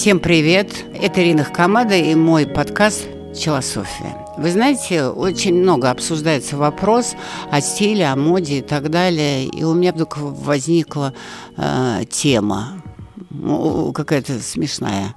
Всем привет! Это Ирина Хамада и мой подкаст «Челософия». Вы знаете, очень много обсуждается вопрос о стиле, о моде и так далее. И у меня вдруг возникла э, тема какая-то смешная.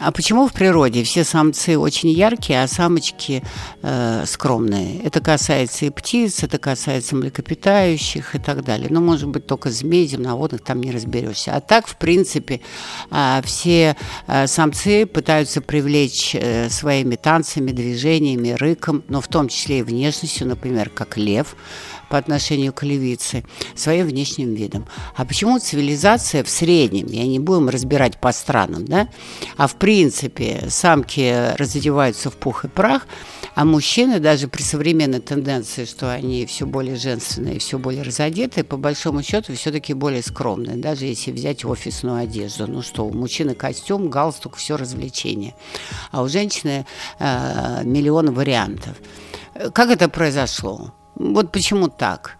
А почему в природе все самцы очень яркие, а самочки э, скромные? Это касается и птиц, это касается млекопитающих и так далее. Ну, может быть, только змей, земноводных там не разберешься. А так, в принципе, э, все э, самцы пытаются привлечь э, своими танцами, движениями, рыком, но в том числе и внешностью, например, как лев по отношению к левице, своим внешним видом. А почему цивилизация в среднем, я не будем разбирать по странам, да, а в принципе самки разодеваются в пух и прах, а мужчины даже при современной тенденции, что они все более женственные, все более разодетые, по большому счету все-таки более скромные, даже если взять офисную одежду. Ну что, у мужчины костюм, галстук, все развлечение. А у женщины э, миллион вариантов. Как это произошло? Вот почему так?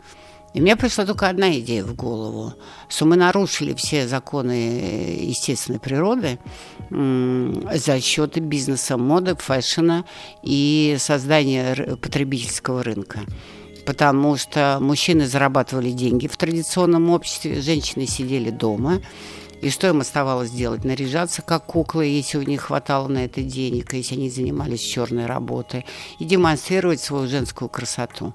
И мне пришла только одна идея в голову, что мы нарушили все законы естественной природы за счет бизнеса, моды, фэшена и создания потребительского рынка. Потому что мужчины зарабатывали деньги в традиционном обществе, женщины сидели дома, и что им оставалось делать? Наряжаться как куклы, если у них хватало на это денег, если они занимались черной работой, и демонстрировать свою женскую красоту.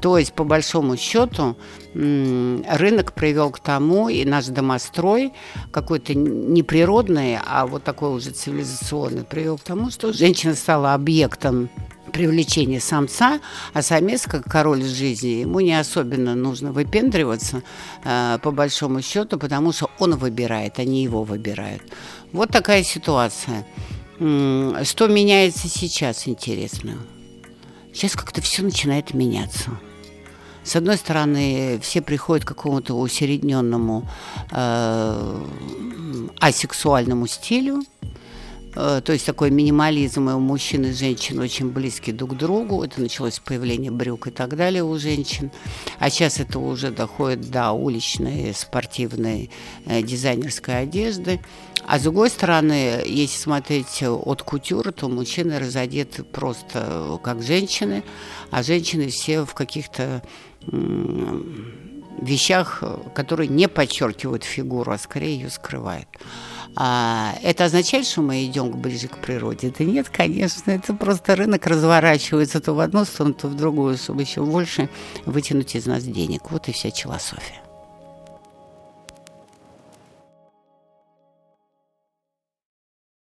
То есть, по большому счету, рынок привел к тому, и наш домострой, какой-то не природный, а вот такой уже цивилизационный, привел к тому, что женщина стала объектом привлечение самца, а самец, как король жизни, ему не особенно нужно выпендриваться, э, по большому счету, потому что он выбирает, не его выбирают. Вот такая ситуация. Что меняется сейчас, интересно? Сейчас как-то все начинает меняться. С одной стороны, все приходят к какому-то усередненному э, асексуальному стилю, то есть такой минимализм и у мужчин и женщин очень близки друг к другу. Это началось с появления брюк и так далее у женщин. А сейчас это уже доходит до уличной спортивной э, дизайнерской одежды. А с другой стороны, если смотреть от кутюра, то мужчины разодеты просто как женщины, а женщины все в каких-то вещах, которые не подчеркивают фигуру, а скорее ее скрывают. А это означает, что мы идем ближе к природе? Да нет, конечно, это просто рынок разворачивается то в одну сторону, то в другую, чтобы еще больше вытянуть из нас денег. Вот и вся философия.